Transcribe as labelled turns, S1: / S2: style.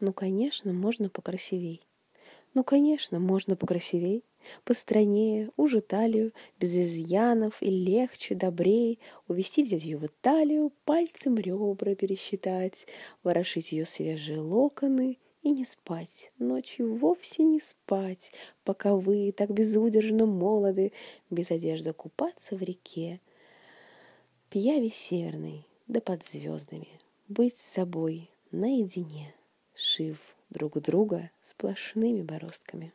S1: Ну, конечно, можно покрасивей. Ну, конечно, можно покрасивей, Постройнее, уже талию, без изъянов и легче, добрей Увести взять ее в Италию, пальцем ребра пересчитать, Ворошить ее свежие локоны и не спать, ночью вовсе не спать, Пока вы так безудержно молоды, Без одежды купаться в реке, Пья весь северный, да под звездами, Быть с собой наедине, Шив друг друга сплошными бороздками.